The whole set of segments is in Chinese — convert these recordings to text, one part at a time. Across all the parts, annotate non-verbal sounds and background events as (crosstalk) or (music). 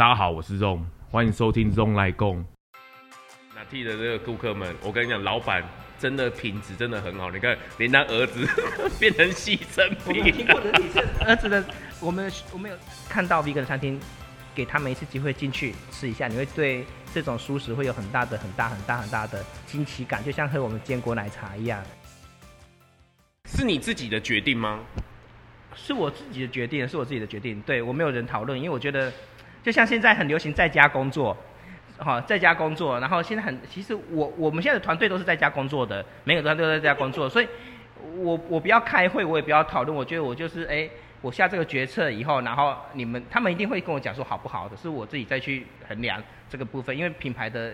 大家好，我是 Zong，欢迎收听 Zong 来共。那替的这个顾客们，我跟你讲，老板真的品质真的很好。你看，连他儿子变成牺牲品。我听过的儿子的，我们我们有看到 vegan 餐厅，给他们一次机会进去吃一下，你会对这种蔬食会有很大的、很大、很大、很大的惊奇感，就像喝我们坚果奶茶一样。是你自己的决定吗？是我自己的决定，是我自己的决定。对，我没有人讨论，因为我觉得，就像现在很流行在家工作，好，在家工作，然后现在很，其实我我们现在的团队都是在家工作的，每个团队都在家工作，(laughs) 所以我我不要开会，我也不要讨论，我觉得我就是哎，我下这个决策以后，然后你们他们一定会跟我讲说好不好的，是我自己再去衡量这个部分，因为品牌的。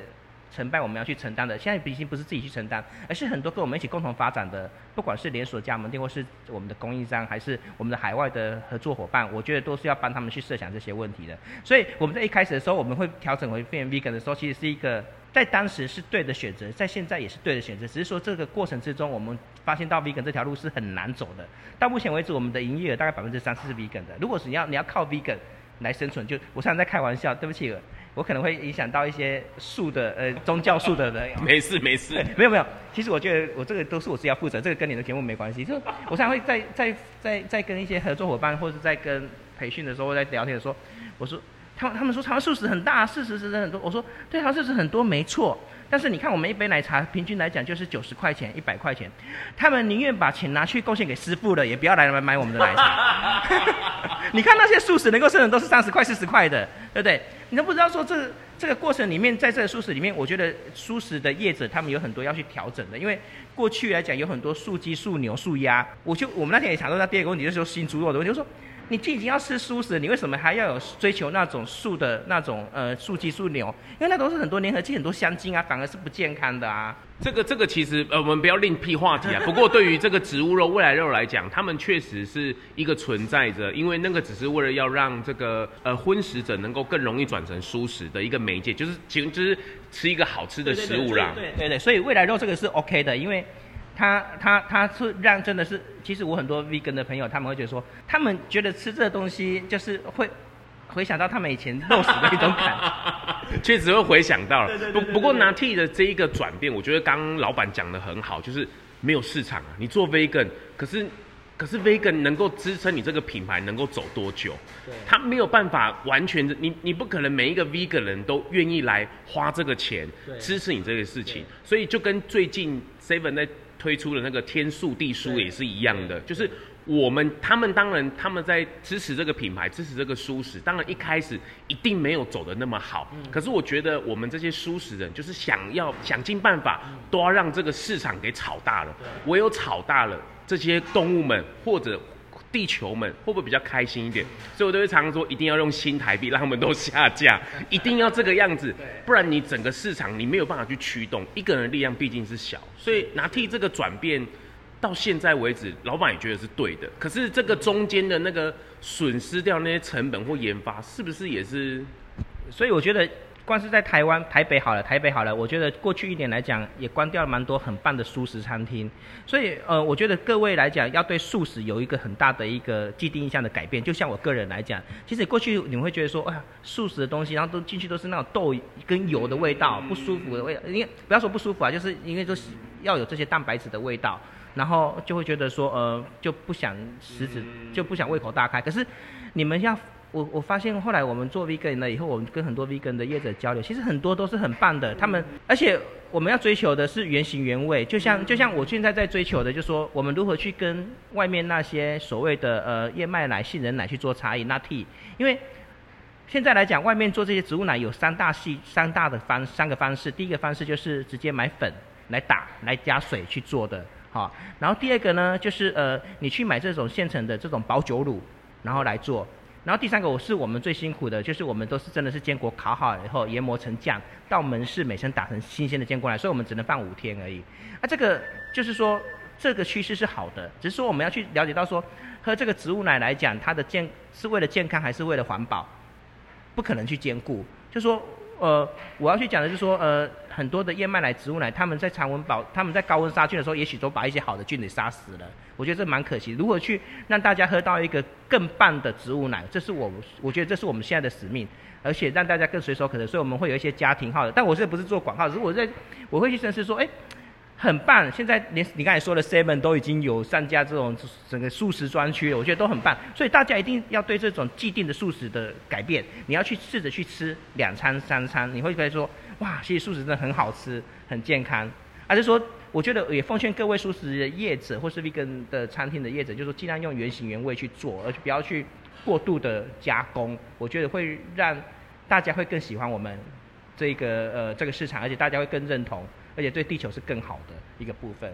成败我们要去承担的，现在毕竟不是自己去承担，而是很多跟我们一起共同发展的，不管是连锁加盟店，或是我们的供应商，还是我们的海外的合作伙伴，我觉得都是要帮他们去设想这些问题的。所以我们在一开始的时候，我们会调整为变 vegan 的时候，其实是一个在当时是对的选择，在现在也是对的选择，只是说这个过程之中，我们发现到 vegan 这条路是很难走的。到目前为止，我们的营业额大概百分之三十是 vegan 的。如果是你要你要靠 vegan 来生存，就我常常在开玩笑，对不起。我可能会影响到一些素的呃宗教素的人。没 (laughs) 事没事，没 (laughs) 有没有。其实我觉得我这个都是我自己要负责，这个跟你的节目没关系。就我常常会在在在在跟一些合作伙伴或者在跟培训的时候，在聊天的时候，我说他们他们说台湾素食很大，事实是很多。我说对，台湾素食很多没错。但是你看，我们一杯奶茶平均来讲就是九十块钱、一百块钱，他们宁愿把钱拿去贡献给师傅了，也不要来买买我们的奶茶。(laughs) 你看那些素食能够生成都是三十块、四十块的，对不对？你都不知道说这、这个过程里面，在这个素食里面，我觉得素食的业者他们有很多要去调整的，因为过去来讲有很多素鸡、素牛、素鸭，我就我们那天也想到那第二个问题就是说新猪肉的问题，就是说。你既已经要吃素食，你为什么还要有追求那种素的那种呃素鸡素牛？因为那都是很多粘合剂、很多香精啊，反而是不健康的啊。这个这个其实呃，我们不要另辟话题啊。(laughs) 不过对于这个植物肉、未来肉来讲，他们确实是一个存在着，因为那个只是为了要让这个呃荤食者能够更容易转成素食的一个媒介，就是其实就是吃一个好吃的食物啦。对对对，对对，所以未来肉这个是 OK 的，因为。他他他是让真的是，其实我很多 vegan 的朋友，他们会觉得说，他们觉得吃这个东西就是会回想到他们以前肉食的一种感觉，(laughs) 确实会回想到了。不不过拿 T 的这一个转变，我觉得刚刚老板讲的很好，就是没有市场啊。你做 vegan，可是可是 vegan 能够支撑你这个品牌能够走多久？对，他没有办法完全的，你你不可能每一个 vegan 人都愿意来花这个钱支持你这个事情，所以就跟最近 Seven 在。推出的那个天数地书也是一样的，就是我们他们当然他们在支持这个品牌，支持这个蔬食，当然一开始一定没有走的那么好。可是我觉得我们这些蔬食人，就是想要想尽办法，都要让这个市场给炒大了。唯有炒大了，这些动物们或者。地球们会不会比较开心一点？所以我都会常常说，一定要用新台币让他们都下架，(laughs) 一定要这个样子，不然你整个市场你没有办法去驱动。一个人的力量毕竟是小，所以拿替这个转变到现在为止，老板也觉得是对的。可是这个中间的那个损失掉那些成本或研发，是不是也是？所以我觉得。光是在台湾台北好了，台北好了，我觉得过去一年来讲，也关掉了蛮多很棒的素食餐厅。所以，呃，我觉得各位来讲，要对素食有一个很大的一个既定印象的改变。就像我个人来讲，其实过去你们会觉得说，哎呀，素食的东西，然后都进去都是那种豆跟油的味道，不舒服的味道。因为不要说不舒服啊，就是因为就是要有这些蛋白质的味道，然后就会觉得说，呃，就不想食指就不想胃口大开。可是你们要。(laughs) 我我发现后来我们做 vegan 了以后，我们跟很多 vegan 的业者交流，其实很多都是很棒的。他们而且我们要追求的是原型原味，就像就像我现在在追求的，就是说我们如何去跟外面那些所谓的呃燕麦奶、杏仁奶去做差异。那 T，因为现在来讲，外面做这些植物奶有三大系三大的方三个方式。第一个方式就是直接买粉来打来加水去做的，好。然后第二个呢，就是呃你去买这种现成的这种保酒乳，然后来做。然后第三个，我是我们最辛苦的，就是我们都是真的是坚果烤好以后研磨成酱，到门市每升打成新鲜的坚果来，所以我们只能放五天而已。啊，这个就是说这个趋势是好的，只是说我们要去了解到说，喝这个植物奶来讲，它的健是为了健康还是为了环保，不可能去兼顾。就说呃，我要去讲的就是说，呃，很多的燕麦奶、植物奶，他们在常温保，他们在高温杀菌的时候，也许都把一些好的菌给杀死了。我觉得这蛮可惜。如何去让大家喝到一个更棒的植物奶，这是我，我觉得这是我们现在的使命，而且让大家更随手可得。所以我们会有一些家庭号的，但我这不是做广告，如果在我会去深思说，哎。很棒，现在连你刚才说的 Seven 都已经有上架这种整个素食专区了，我觉得都很棒。所以大家一定要对这种既定的素食的改变，你要去试着去吃两餐三餐，你会觉得说，哇，其实素食真的很好吃，很健康。而是说，我觉得也奉劝各位素食的业者或是 vegan 的餐厅的业者，就是说尽量用原型原味去做，而且不要去过度的加工。我觉得会让大家会更喜欢我们这个呃这个市场，而且大家会更认同。而且对地球是更好的一个部分。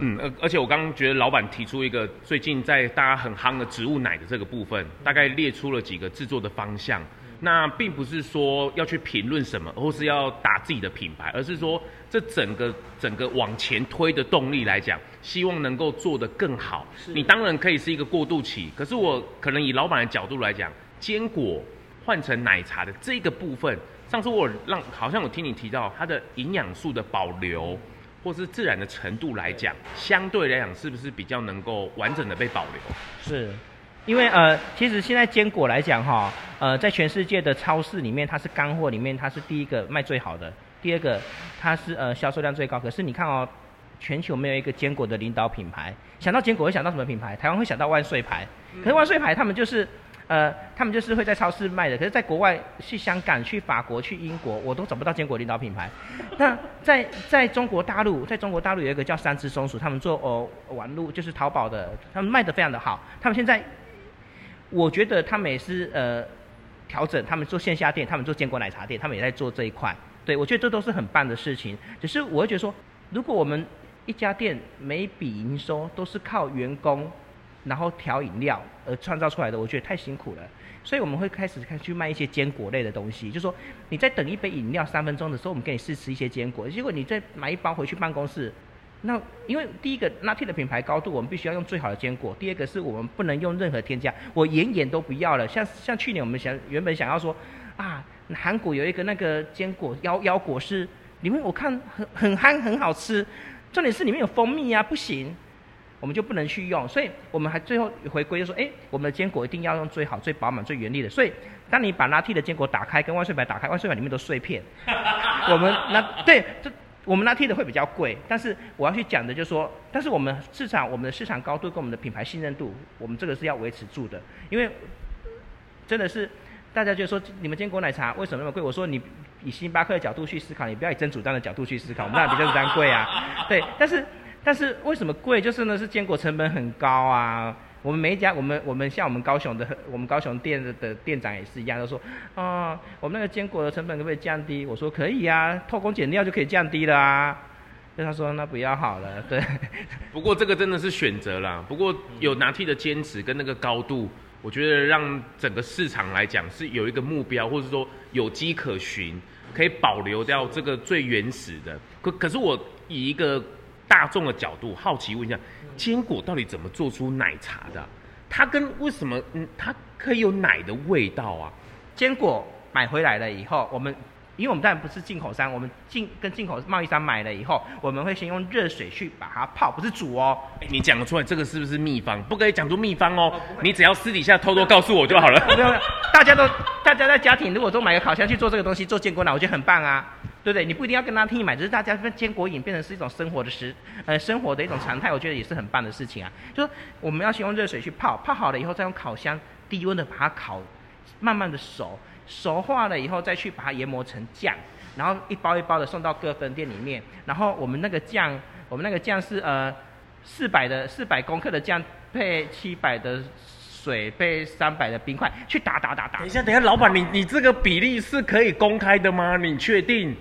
嗯，而而且我刚刚觉得老板提出一个最近在大家很夯的植物奶的这个部分，大概列出了几个制作的方向。那并不是说要去评论什么，或是要打自己的品牌，而是说这整个整个往前推的动力来讲，希望能够做得更好。你当然可以是一个过渡期，可是我可能以老板的角度来讲，坚果换成奶茶的这个部分。上次我让好像我听你提到它的营养素的保留，或是自然的程度来讲，相对来讲是不是比较能够完整的被保留？是，因为呃，其实现在坚果来讲哈，呃，在全世界的超市里面，它是干货里面它是第一个卖最好的，第二个它是呃销售量最高。可是你看哦，全球没有一个坚果的领导品牌。想到坚果会想到什么品牌？台湾会想到万岁牌。可是万岁牌他们就是。呃，他们就是会在超市卖的，可是在国外，去香港、去法国、去英国，我都找不到坚果领导品牌。(laughs) 那在在中国大陆，在中国大陆有一个叫三只松鼠，他们做哦网路就是淘宝的，他们卖的非常的好。他们现在，我觉得他们也是呃调整，他们做线下店，他们做坚果奶茶店，他们也在做这一块。对，我觉得这都是很棒的事情。只是我会觉得说，如果我们一家店每笔营收都是靠员工。然后调饮料而创造出来的，我觉得太辛苦了，所以我们会开始开去卖一些坚果类的东西。就是说你在等一杯饮料三分钟的时候，我们给你试吃一些坚果。结果你再买一包回去办公室，那因为第一个 NATI 的品牌高度，我们必须要用最好的坚果；第二个是我们不能用任何添加，我远远都不要了。像像去年我们想原本想要说啊，韩国有一个那个坚果腰腰果是里面我看很很憨很好吃，重点是里面有蜂蜜啊，不行。我们就不能去用，所以我们还最后回归就说，哎，我们的坚果一定要用最好、最饱满、最原力的。所以，当你把拉蒂的坚果打开，跟万岁牌打开，万岁牌里面都碎片。(laughs) 我们那对，这我们拿铁的会比较贵，但是我要去讲的就是说，但是我们市场、我们的市场高度跟我们的品牌信任度，我们这个是要维持住的。因为真的是大家就说，你们坚果奶茶为什么那么贵？我说你以星巴克的角度去思考，你不要以真主张的角度去思考，我们那比较单贵啊。对，但是。但是为什么贵？就是呢，是坚果成本很高啊。我们每一家，我们我们像我们高雄的，我们高雄店的店长也是一样，都说，啊，我们那个坚果的成本可不可以降低？我说可以啊，偷工减料就可以降低了啊。所以他说那不要好了，对。不过这个真的是选择啦。不过有拿铁的坚持跟那个高度，我觉得让整个市场来讲是有一个目标，或者说有迹可循，可以保留掉这个最原始的。可可是我以一个。大众的角度，好奇问一下，坚果到底怎么做出奶茶的？它跟为什么嗯，它可以有奶的味道啊？坚果买回来了以后，我们。因为我们当然不是进口商，我们进跟进口贸易商买了以后，我们会先用热水去把它泡，不是煮哦。你讲得出来这个是不是秘方？不可以讲出秘方哦。你只要私底下偷偷告诉我就好了。大家都大家在家庭如果都买个烤箱去做这个东西，做坚果奶，我觉得很棒啊，对不对？你不一定要跟他听你买，只是大家跟坚果饮变成是一种生活的食呃生活的一种常态，我觉得也是很棒的事情啊。就是我们要先用热水去泡，泡好了以后再用烤箱低温的把它烤，慢慢的熟。熟化了以后，再去把它研磨成酱，然后一包一包的送到各分店里面。然后我们那个酱，我们那个酱是呃四百的四百公克的酱配七百的水配三百的冰块去打打打打。等一下，等一下，老板，你你这个比例是可以公开的吗？你确定？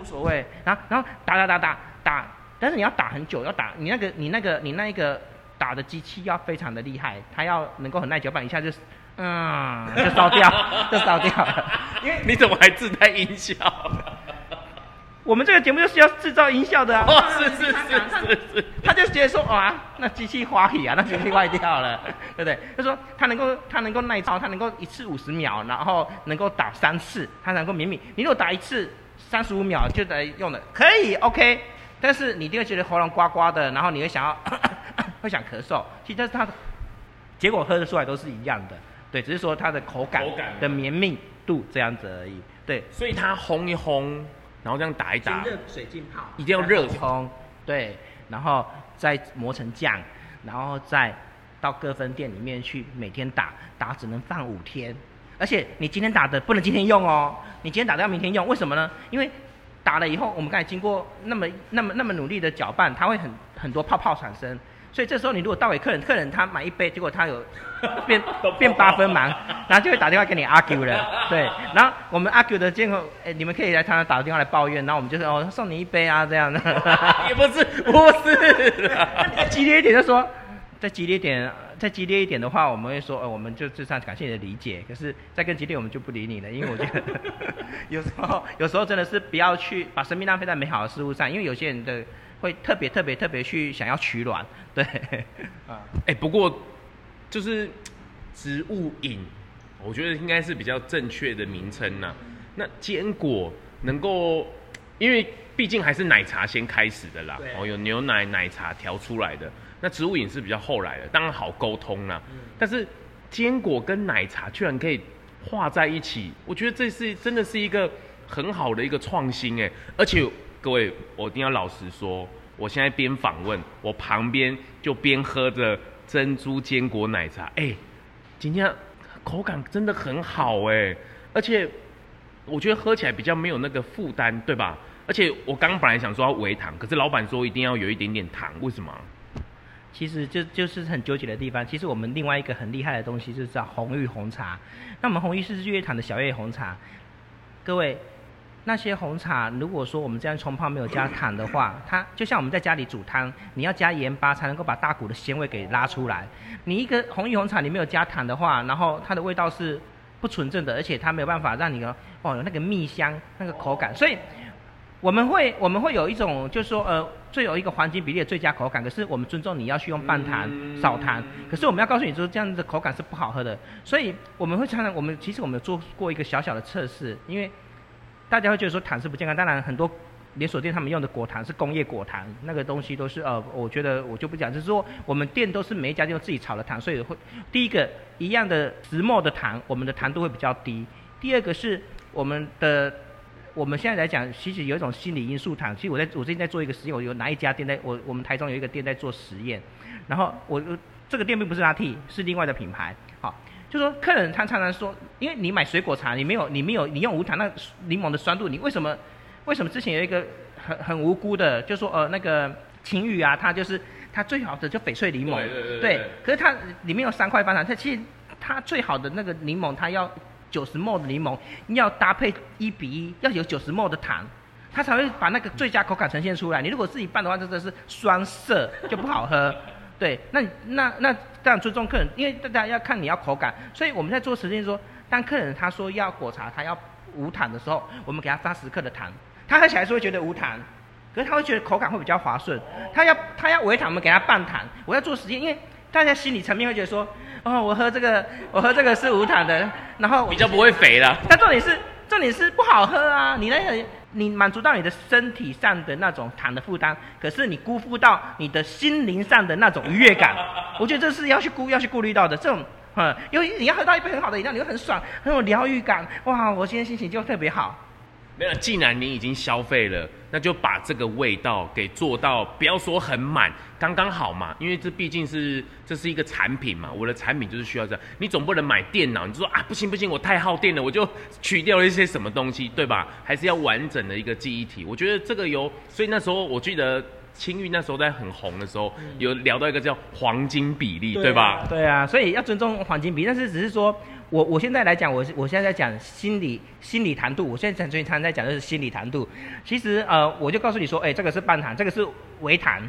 无所谓。然后然后打打打打打，但是你要打很久，要打你那个你那个你那个打的机器要非常的厉害，它要能够很耐久，不然一下就是。嗯，就烧掉，(laughs) 就烧掉了。(laughs) 因为你怎么还自带音效？(laughs) 我们这个节目就是要制造音效的啊！哦，是是是是是，他就直接说哇，那机器花起啊，那机器坏掉了，对不对？他说他能够他能够耐操，他能够一次五十秒，然后能够打三次，他能够免免。你如果打一次三十五秒就得用的，可以 OK，但是你一定会觉得喉咙呱呱的，然后你会想要咳咳咳会想咳嗽。其实它的结果喝的出来都是一样的，对，只是说它的口感的绵密度这样子而已。对，所以它烘一烘。然后这样打一打，热水浸泡，一定要热冲，对，然后再磨成酱，然后再到各分店里面去每天打，打只能放五天，而且你今天打的不能今天用哦，你今天打的要明天用，为什么呢？因为打了以后，我们刚才经过那么那么那么努力的搅拌，它会很很多泡泡产生。所以这时候你如果倒给客人，客人他买一杯，结果他有变 (laughs) 变八分忙，然后就会打电话给你 argue 了，对，然后我们 argue 的结果，哎，你们可以来他那打个电话来抱怨，然后我们就是哦送你一杯啊这样。的，也不是不是，(laughs) 再激烈一点就说，再激烈一点，再激烈一点的话，我们会说，呃，我们就至少感谢你的理解，可是再更激烈我们就不理你了，因为我觉得 (laughs) 有时候有时候真的是不要去把生命浪费在美好的事物上，因为有些人的。会特别特别特别去想要取暖，对，啊，哎，不过就是植物饮，我觉得应该是比较正确的名称呐。那坚果能够，因为毕竟还是奶茶先开始的啦，哦，有牛奶奶茶调出来的，那植物饮是比较后来的，当然好沟通啦。但是坚果跟奶茶居然可以画在一起，我觉得这是真的是一个很好的一个创新哎，而且。各位，我一定要老实说，我现在边访问，我旁边就边喝着珍珠坚果奶茶。哎、欸，今天口感真的很好哎，而且我觉得喝起来比较没有那个负担，对吧？而且我刚刚本来想说要微糖，可是老板说一定要有一点点糖，为什么？其实就就是很纠结的地方。其实我们另外一个很厉害的东西就是叫红玉红茶。那我们红玉是日月潭的小叶红茶，各位。那些红茶，如果说我们这样冲泡没有加糖的话，它就像我们在家里煮汤，你要加盐巴才能够把大骨的鲜味给拉出来。你一个红玉红茶你没有加糖的话，然后它的味道是不纯正的，而且它没有办法让你哦那个蜜香那个口感。所以我们会我们会有一种就是说呃最有一个黄金比例的最佳口感，可是我们尊重你要去用半糖少糖，可是我们要告诉你说这样子的口感是不好喝的。所以我们会常常我们其实我们有做过一个小小的测试，因为。大家会觉得说糖是不健康，当然很多连锁店他们用的果糖是工业果糖，那个东西都是呃，我觉得我就不讲，就是说我们店都是每一家店自己炒的糖，所以会第一个一样的石磨的糖，我们的糖度会比较低。第二个是我们的我们现在来讲，其实有一种心理因素糖，其实我在我最近在做一个实验，我有哪一家店在我我们台中有一个店在做实验，然后我这个店并不是拿铁，是另外的品牌，好。就说客人他常常说，因为你买水果茶，你没有你没有你用无糖那柠檬的酸度，你为什么为什么之前有一个很很无辜的，就说呃那个晴雨啊，他就是他最好的就翡翠柠檬，对，对，对，对，对，可是它里面有三块半糖，它其实它最好的那个柠檬，它要九十 ml 的柠檬，要搭配一比一，要有九十 ml 的糖，它才会把那个最佳口感呈现出来。你如果自己拌的话，真的是酸涩就不好喝。(laughs) 对，那那那这样尊重客人，因为大家要看你要口感，所以我们在做实验说，当客人他说要果茶，他要无糖的时候，我们给他发十克的糖，他喝起来是会觉得无糖，可是他会觉得口感会比较滑顺。他要他要微糖，我们给他半糖。我要做实验，因为大家心理层面会觉得说，哦，我喝这个我喝这个是无糖的，然后比较不会肥了。但重点是重点是不好喝啊，你那个。你满足到你的身体上的那种糖的负担，可是你辜负到你的心灵上的那种愉悦感，(laughs) 我觉得这是要去顾要去顾虑到的。这种，嗯，因为你要喝到一杯很好的饮料，你会很爽，很有疗愈感，哇，我今天心情就特别好。没有，既然你已经消费了，那就把这个味道给做到，不要说很满，刚刚好嘛。因为这毕竟是这是一个产品嘛，我的产品就是需要这样。你总不能买电脑，你就说啊，不行不行，我太耗电了，我就取掉了一些什么东西，对吧？还是要完整的一个记忆体。我觉得这个有，所以那时候我记得。青玉那时候在很红的时候，有聊到一个叫黄金比例，对，对吧？对啊，所以要尊重黄金比例，但是只是说我我现在来讲，我我现在在讲心理心理谈度，我现在常常在讲的是心理谈度。其实呃，我就告诉你说，哎，这个是半谈，这个是微糖，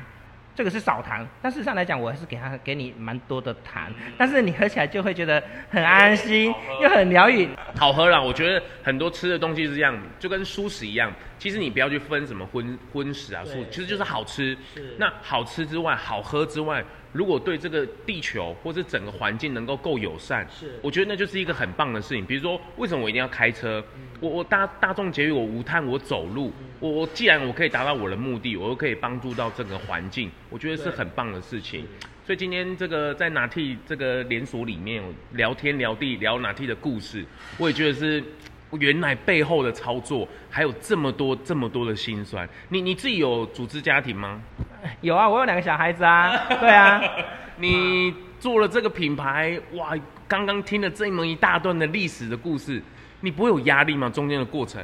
这个是少糖，但事实上来讲，我还是给他给你蛮多的糖，但是你喝起来就会觉得很安心，又很疗愈，好喝啦。我觉得很多吃的东西是这样，就跟素食一样，其实你不要去分什么荤荤食啊，素，其实就是好吃。是。那好吃之外，好喝之外。如果对这个地球或者整个环境能够够友善，是，我觉得那就是一个很棒的事情。比如说，为什么我一定要开车？嗯、我我大大众捷运，我无碳，我走路，嗯、我我既然我可以达到我的目的，我又可以帮助到整个环境，我觉得是很棒的事情。所以今天这个在拿铁这个连锁里面聊天聊地聊拿铁的故事，我也觉得是。原来背后的操作还有这么多这么多的辛酸。你你自己有组织家庭吗？(laughs) 有啊，我有两个小孩子啊。(laughs) 对啊，(laughs) 你做了这个品牌，哇，刚刚听了这么一大段的历史的故事，你不会有压力吗？中间的过程？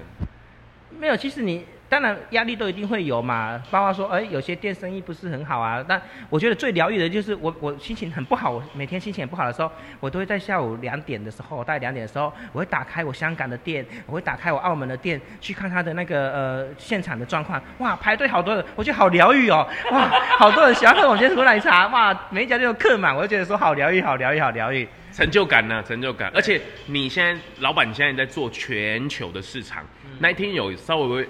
没有，其实你。当然压力都一定会有嘛，包括说，哎，有些店生意不是很好啊。但我觉得最疗愈的就是我，我心情很不好，我每天心情很不好的时候，我都会在下午两点的时候，大概两点的时候，我会打开我香港的店，我会打开我澳门的店，去看他的那个呃现场的状况。哇，排队好多人，我觉得好疗愈哦。哇，(laughs) 好多人喜欢喝我珍珠奶茶，哇，每一家店都客满，我就觉得说好疗愈，好疗愈，好疗愈。成就感呢、啊？成就感。而且你现在老板，你现在在做全球的市场，嗯、那一天有稍微。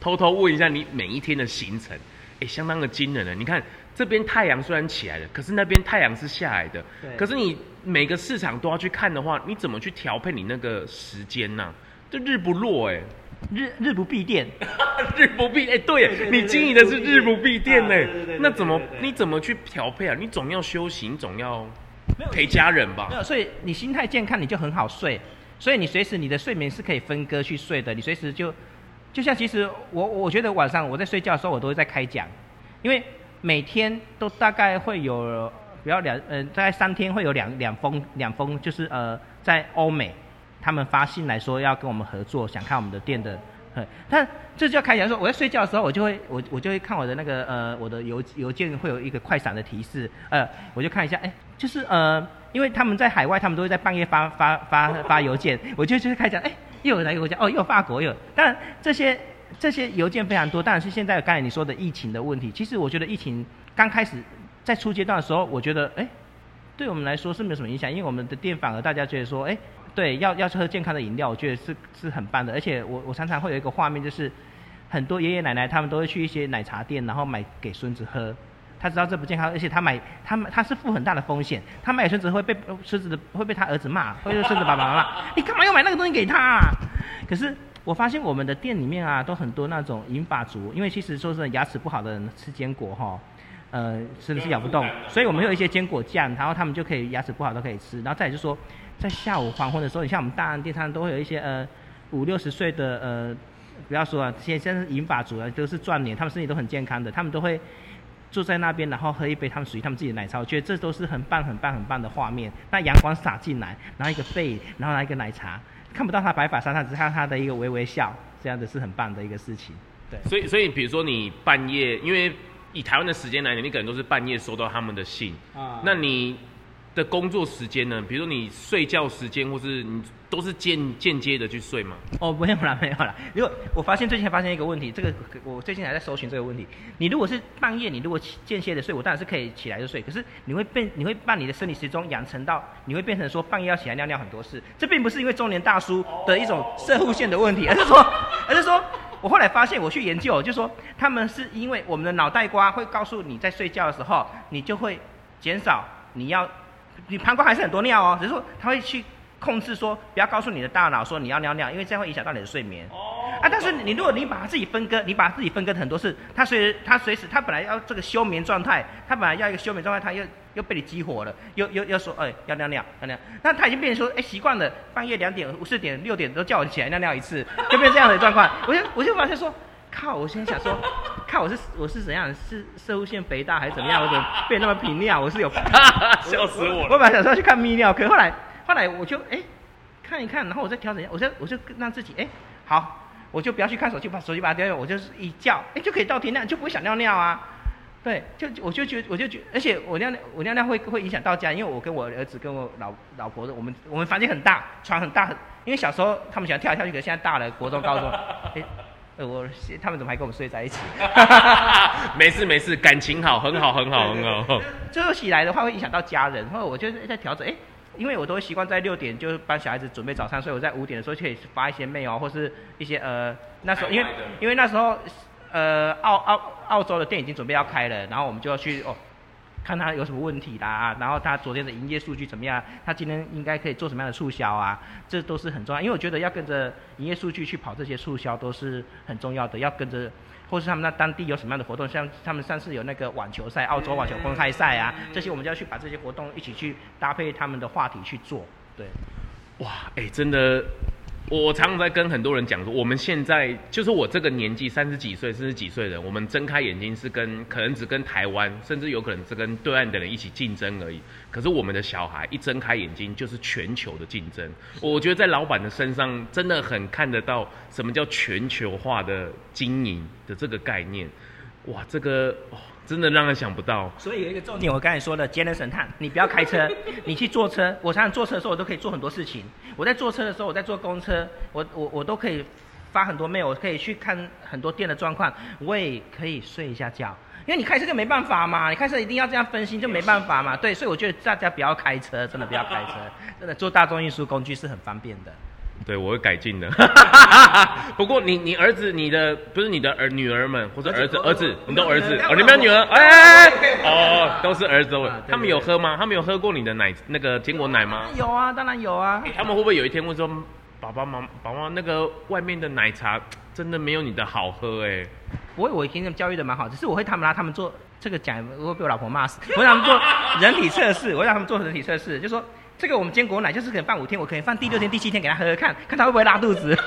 偷偷问一下你每一天的行程，哎，相当的惊人了。你看这边太阳虽然起来了，可是那边太阳是下来的。对。可是你每个市场都要去看的话，你怎么去调配你那个时间呢、啊？就日不落哎，日日不闭店，(laughs) 日不闭哎，对，你经营的是日不闭店哎，那怎么你怎么去调配啊？你总要休息，你总要陪家人吧？没有，所以你心态健康，你就很好睡。所以你随时你的睡眠是可以分割去睡的，你随时就。就像其实我我觉得晚上我在睡觉的时候，我都会在开讲，因为每天都大概会有不要两呃大概三天会有两两封两封，就是呃在欧美他们发信来说要跟我们合作，想看我们的店的，但这就要开讲说我在睡觉的时候，我就会我我就会看我的那个呃我的邮邮件会有一个快闪的提示，呃我就看一下，哎就是呃因为他们在海外，他们都会在半夜发发发发邮件，我就就是开讲哎。又有哪个国家？哦，又有法国，又有。当然，这些这些邮件非常多。当然是现在刚才你说的疫情的问题。其实我觉得疫情刚开始在初阶段的时候，我觉得哎，对我们来说是没有什么影响，因为我们的店反而大家觉得说，哎，对，要要喝健康的饮料，我觉得是是很棒的。而且我我常常会有一个画面，就是很多爷爷奶奶他们都会去一些奶茶店，然后买给孙子喝。他知道这不健康，而且他买他他是负很大的风险。他买孙子会被孙子的会被他儿子骂，会被孙子爸爸妈妈骂。(laughs) 你干嘛要买那个东西给他啊？可是我发现我们的店里面啊，都很多那种银发族，因为其实说是牙齿不好的人吃坚果哈，呃，吃的是咬不动，所以我们有一些坚果酱，然后他们就可以牙齿不好都可以吃。然后再就是说，在下午黄昏的时候，你像我们大安店上都会有一些呃五六十岁的呃，不要说啊，现在是银发族啊，都是壮年，他们身体都很健康的，他们都会。坐在那边，然后喝一杯他们属于他们自己的奶茶，我觉得这都是很棒、很棒、很棒的画面。那阳光洒进来，然后一个背，然后拿一个奶茶，看不到他白发苍苍，只看到他的一个微微笑，这样子是很棒的一个事情。对，所以所以比如说你半夜，因为以台湾的时间来讲，你可能都是半夜收到他们的信啊，那你。的工作时间呢？比如说你睡觉时间，或是你都是间间接的去睡吗？哦，没有啦，(laughs) 没有啦。因为我发现最近还发现一个问题，这个我最近还在搜寻这个问题。你如果是半夜，你如果间歇的睡，我当然是可以起来就睡。可是你会变，你会把你的生理时钟养成到，你会变成说半夜要起来尿尿很多次。这并不是因为中年大叔的一种摄护腺的问题，而是说，(laughs) 而是说我后来发现，我去研究，就说他们是因为我们的脑袋瓜会告诉你在睡觉的时候，你就会减少你要。你膀胱还是很多尿哦，只是说他会去控制说，不要告诉你的大脑说你要尿尿，因为这样会影响到你的睡眠。哦。啊，但是你如果你把它自己分割，你把自己分割很多次，它随它随时它本来要这个休眠状态，它本来要一个休眠状态，它又又被你激活了，又又又说哎要尿尿尿尿，那它已经变成说哎习惯了，半夜两点、四点、六点都叫我起来尿尿一次，就变成这样的状况。我就我就发现说。靠！我现在想说，靠！我是我是怎样？是摄护腺肥大还是怎么样？我怎么变那么频尿？我是有，笑死我了！我本来想说去看泌尿科，可后来后来我就哎、欸、看一看，然后我再调整一下，我就我就让自己哎、欸、好，我就不要去看手机，把手机把它丢掉，我就是一觉哎、欸、就可以到天亮，就不会想尿尿啊。对，就我就觉得我就觉得，而且我尿尿我尿尿会会影响到家，因为我跟我儿子跟我老老婆的，我们我们房间很大，床很大，很因为小时候他们喜欢跳来跳去，可是现在大了，国中高中。欸呃，我他们怎么还跟我们睡在一起？(laughs) 没事没事，感情好，很好很好很好。最后起来的话会影响到家人，然后我就在调整，哎、欸，因为我都会习惯在六点就帮小孩子准备早餐，所以我在五点的时候就可以发一些 mail 或是一些呃那时候因为因为那时候呃澳澳澳洲的店已经准备要开了，然后我们就要去哦。看他有什么问题啦，然后他昨天的营业数据怎么样？他今天应该可以做什么样的促销啊？这都是很重要，因为我觉得要跟着营业数据去跑这些促销都是很重要的。要跟着，或是他们那当地有什么样的活动，像他们上次有那个网球赛，澳洲网球公开赛啊，这些我们就要去把这些活动一起去搭配他们的话题去做。对，哇，哎、欸，真的。我常常在跟很多人讲说，我们现在就是我这个年纪，三十几岁、四十几岁的人，我们睁开眼睛是跟可能只跟台湾，甚至有可能是跟对岸的人一起竞争而已。可是我们的小孩一睁开眼睛就是全球的竞争。我觉得在老板的身上真的很看得到什么叫全球化的经营的这个概念。哇，这个。哦真的让人想不到，所以有一个重点，我刚才说的节能神探，你不要开车，(laughs) 你去坐车。我常常坐车的时候，我都可以做很多事情。我在坐车的时候，我在坐公车，我我我都可以发很多 mail，我可以去看很多店的状况，我也可以睡一下觉。因为你开车就没办法嘛，你开车一定要这样分心，就没办法嘛。对，所以我觉得大家不要开车，真的不要开车，真的坐大众运输工具是很方便的。对，我会改进的。(laughs) 不过你你儿子你的不是你的儿女儿们或者儿子儿子你都儿子哦，你没有女儿哎哎哎哦，都是儿子。他们有喝吗？他们有喝过你的奶那个坚果奶吗？有啊，当然有啊。他们会不会有一天会说，爸爸妈妈爸爸那个外面的奶茶真的没有你的好喝哎？不会，我已经教育的蛮好，只是我会他们拉他们做这个讲，我会被我老婆骂死。我让他们做人体测试，我让他们做人体测试，就说。这个我们坚果奶就是可以放五天，我可以放第六天、第七天给他喝喝看，看他会不会拉肚子。(laughs)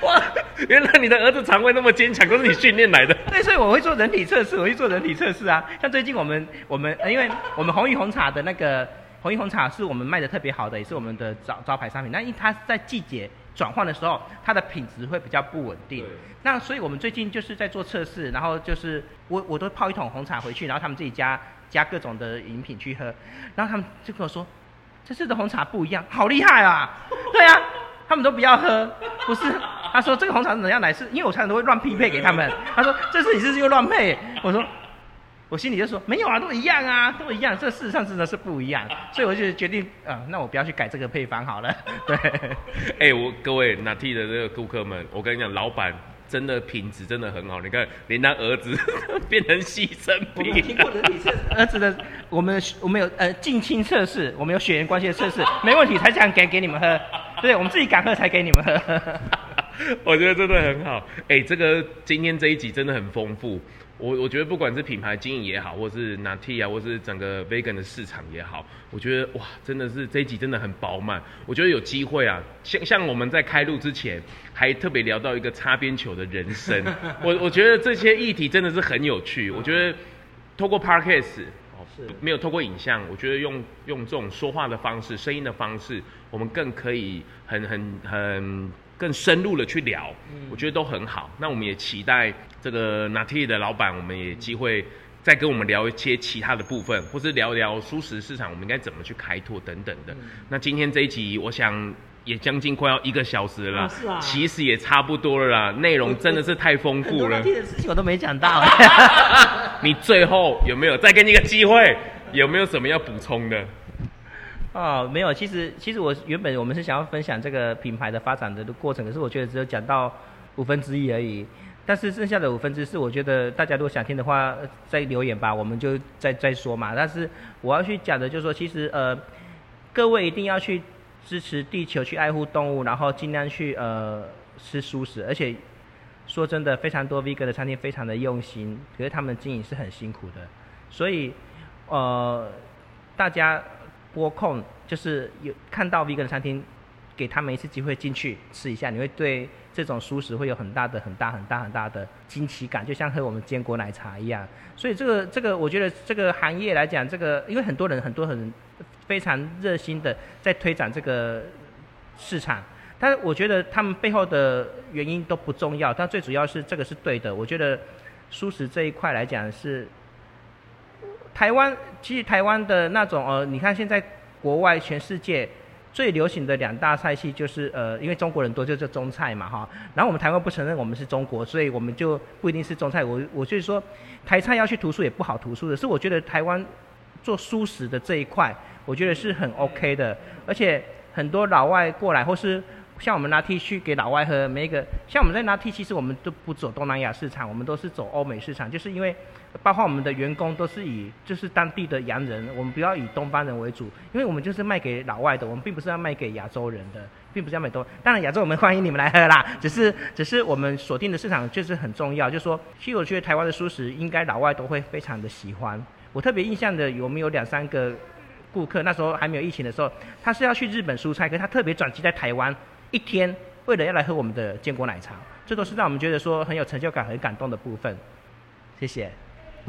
哇，原来你的儿子肠胃那么坚强，都是你训练来的。(laughs) 对，所以我会做人体测试，我会做人体测试啊。像最近我们我们，因为我们红玉红茶的那个红玉红茶是我们卖的特别好的，也是我们的招招牌商品。那因为它在季节转换的时候，它的品质会比较不稳定。那所以我们最近就是在做测试，然后就是我我都泡一桶红茶回去，然后他们自己加。加各种的饮品去喝，然后他们就跟我说：“这次的红茶不一样，好厉害啊！”对啊，他们都不要喝，不是？他说这个红茶怎样来？是因为我常常都会乱匹配给他们。他说：“这次你是不是又乱配？”我说：“我心里就说没有啊，都一样啊，都一样。这事实上真的是不一样。”所以我就决定，啊、那我不要去改这个配方好了。(laughs) 对，哎、我各位拿铁的这个顾客们，我跟你讲，老板。真的品质真的很好，你看连他儿子 (laughs) 变成牺牲品。我听过人体测，儿子的我们我们有呃近亲测试，我们有血缘关系的测试，(laughs) 没问题才想给给你们喝，对，我们自己敢喝才给你们喝。(laughs) 我觉得真的很好，哎、欸，这个今天这一集真的很丰富。我我觉得不管是品牌经营也好，或是 NATI 啊，或是整个 vegan 的市场也好，我觉得哇，真的是这一集真的很饱满。我觉得有机会啊，像像我们在开录之前还特别聊到一个擦边球的人生，(laughs) 我我觉得这些议题真的是很有趣。我觉得透过 Podcast 哦，没有透过影像，我觉得用用这种说话的方式、声音的方式，我们更可以很很很。更深入的去聊，我觉得都很好。那我们也期待这个 NATI 的老板，我们也机会再跟我们聊一些其他的部分，或是聊聊蔬食市场，我们应该怎么去开拓等等的。那今天这一集，我想也将近快要一个小时了，其实也差不多了啦。内容真的是太丰富了，很多事情我都没讲到。(laughs) (laughs) 你最后有没有再给你一个机会？有没有什么要补充的？哦，没有，其实其实我原本我们是想要分享这个品牌的发展的过程，可是我觉得只有讲到五分之一而已。但是剩下的五分之四，我觉得大家如果想听的话，再留言吧，我们就再再说嘛。但是我要去讲的就是说，其实呃，各位一定要去支持地球，去爱护动物，然后尽量去呃吃素食。而且说真的，非常多 Veg 的餐厅非常的用心，可是他们经营是很辛苦的。所以呃，大家。播控就是有看到 vegan 餐厅，给他们一次机会进去吃一下，你会对这种熟食会有很大的、很大、很大、很大的惊奇感，就像喝我们坚果奶茶一样。所以这个这个，我觉得这个行业来讲，这个因为很多人很多很非常热心的在推展这个市场，但我觉得他们背后的原因都不重要，但最主要是这个是对的。我觉得素食这一块来讲是。台湾其实台湾的那种呃，你看现在国外全世界最流行的两大菜系就是呃，因为中国人多，就叫中菜嘛哈。然后我们台湾不承认我们是中国，所以我们就不一定是中菜。我我就是说，台菜要去图书也不好图书的。是我觉得台湾做素食的这一块，我觉得是很 OK 的。而且很多老外过来，或是像我们拿 T 去给老外喝，每一个像我们在拿 T，其实我们都不走东南亚市场，我们都是走欧美市场，就是因为。包括我们的员工都是以就是当地的洋人，我们不要以东方人为主，因为我们就是卖给老外的，我们并不是要卖给亚洲人的，并不是要卖东。当然亚洲我们欢迎你们来喝啦，只是只是我们锁定的市场就是很重要，就是说，其实我觉得台湾的素食应该老外都会非常的喜欢。我特别印象的我们有两三个顾客，那时候还没有疫情的时候，他是要去日本出差，可是他特别转机在台湾一天，为了要来喝我们的坚果奶茶，这都是让我们觉得说很有成就感、很感动的部分。谢谢。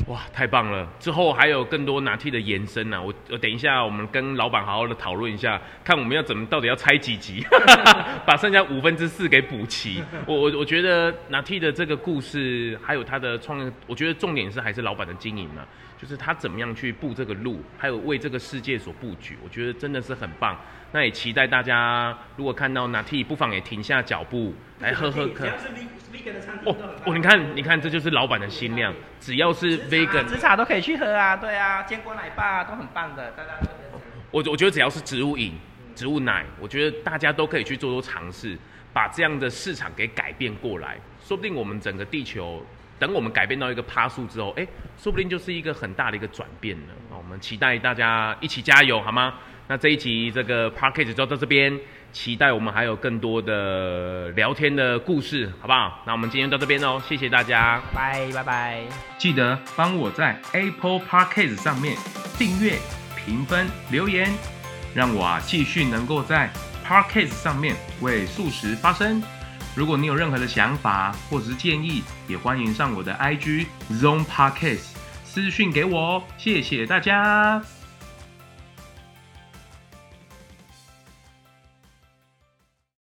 哇，太棒了！之后还有更多拿铁的延伸呢、啊。我我等一下，我们跟老板好好的讨论一下，看我们要怎么到底要拆几集，(laughs) 把剩下五分之四给补齐。我我我觉得拿铁的这个故事，还有他的创业，我觉得重点是还是老板的经营嘛、就是他怎么样去布这个路，还有为这个世界所布局，我觉得真的是很棒。那也期待大家如果看到拿铁，不妨也停下脚步来喝喝看。哦哦，你看，你看，这就是老板的心量。只要是 vegan，紫茶都可以去喝啊，对啊，坚果奶爸都很棒的，大家。我我觉得只要是植物饮、植物奶，我觉得大家都可以去做做尝试，把这样的市场给改变过来。说不定我们整个地球，等我们改变到一个趴数之后，哎，说不定就是一个很大的一个转变了。我们期待大家一起加油，好吗？那这一集这个 podcast 就到这边。期待我们还有更多的聊天的故事，好不好？那我们今天到这边哦，谢谢大家，拜拜拜。记得帮我在 Apple Podcast 上面订阅、评分、留言，让我啊继续能够在 Podcast 上面为素食发声。如果你有任何的想法或者是建议，也欢迎上我的 IG zone Podcast 私讯给我哦。谢谢大家。